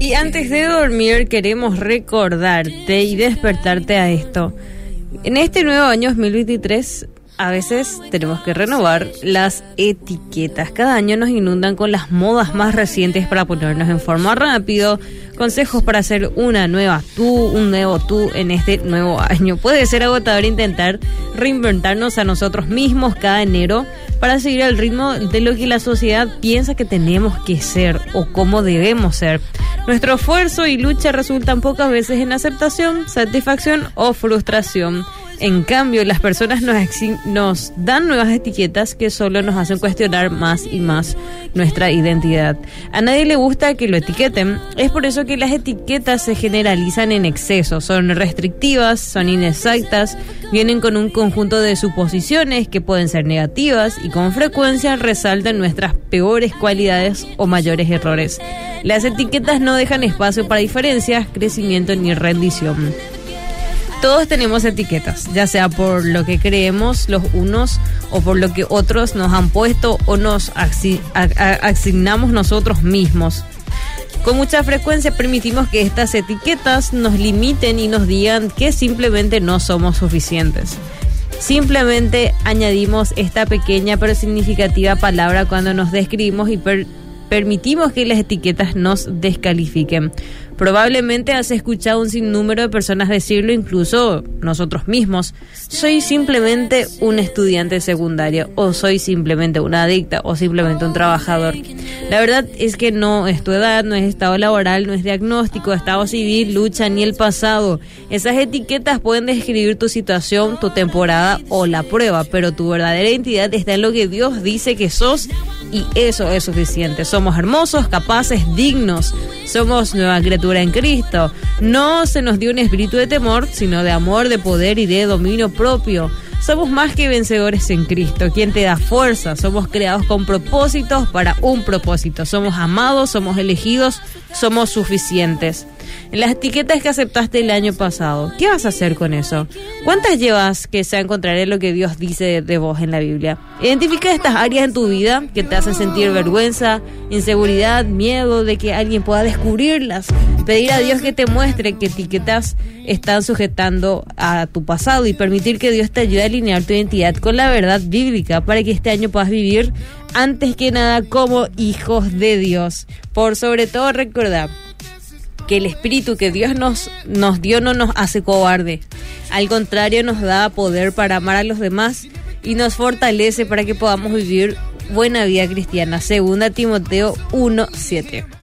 Y antes de dormir queremos recordarte y despertarte a esto. En este nuevo año 2023 a veces tenemos que renovar las etiquetas. Cada año nos inundan con las modas más recientes para ponernos en forma rápido, consejos para hacer una nueva tú, un nuevo tú en este nuevo año. Puede ser agotador intentar reinventarnos a nosotros mismos cada enero para seguir el ritmo de lo que la sociedad piensa que tenemos que ser o cómo debemos ser. Nuestro esfuerzo y lucha resultan pocas veces en aceptación, satisfacción o frustración. En cambio, las personas nos, nos dan nuevas etiquetas que solo nos hacen cuestionar más y más nuestra identidad. A nadie le gusta que lo etiqueten, es por eso que las etiquetas se generalizan en exceso, son restrictivas, son inexactas, vienen con un conjunto de suposiciones que pueden ser negativas y con frecuencia resaltan nuestras peores cualidades o mayores errores. Las etiquetas no dejan espacio para diferencias, crecimiento ni rendición. Todos tenemos etiquetas, ya sea por lo que creemos los unos o por lo que otros nos han puesto o nos asignamos nosotros mismos. Con mucha frecuencia permitimos que estas etiquetas nos limiten y nos digan que simplemente no somos suficientes. Simplemente añadimos esta pequeña pero significativa palabra cuando nos describimos y permitimos que las etiquetas nos descalifiquen. Probablemente has escuchado un sinnúmero de personas decirlo, incluso nosotros mismos. Soy simplemente un estudiante secundario, o soy simplemente una adicta, o simplemente un trabajador. La verdad es que no es tu edad, no es estado laboral, no es diagnóstico, estado civil, lucha, ni el pasado. Esas etiquetas pueden describir tu situación, tu temporada o la prueba, pero tu verdadera identidad está en lo que Dios dice que sos y eso es suficiente. Somos hermosos, capaces, dignos. Somos nueva en Cristo. No se nos dio un espíritu de temor, sino de amor, de poder y de dominio propio. Somos más que vencedores en Cristo, quien te da fuerza. Somos creados con propósitos para un propósito. Somos amados, somos elegidos, somos suficientes. Las etiquetas que aceptaste el año pasado, ¿qué vas a hacer con eso? ¿Cuántas llevas que se encontraré lo que Dios dice de vos en la Biblia? Identifica estas áreas en tu vida que te hacen sentir vergüenza, inseguridad, miedo de que alguien pueda descubrirlas. Pedir a Dios que te muestre qué etiquetas están sujetando a tu pasado y permitir que Dios te ayude a alinear tu identidad con la verdad bíblica para que este año puedas vivir antes que nada como hijos de Dios. Por sobre todo recordar que el espíritu que Dios nos, nos dio no nos hace cobarde. Al contrario, nos da poder para amar a los demás y nos fortalece para que podamos vivir buena vida cristiana. Segunda Timoteo 1.7.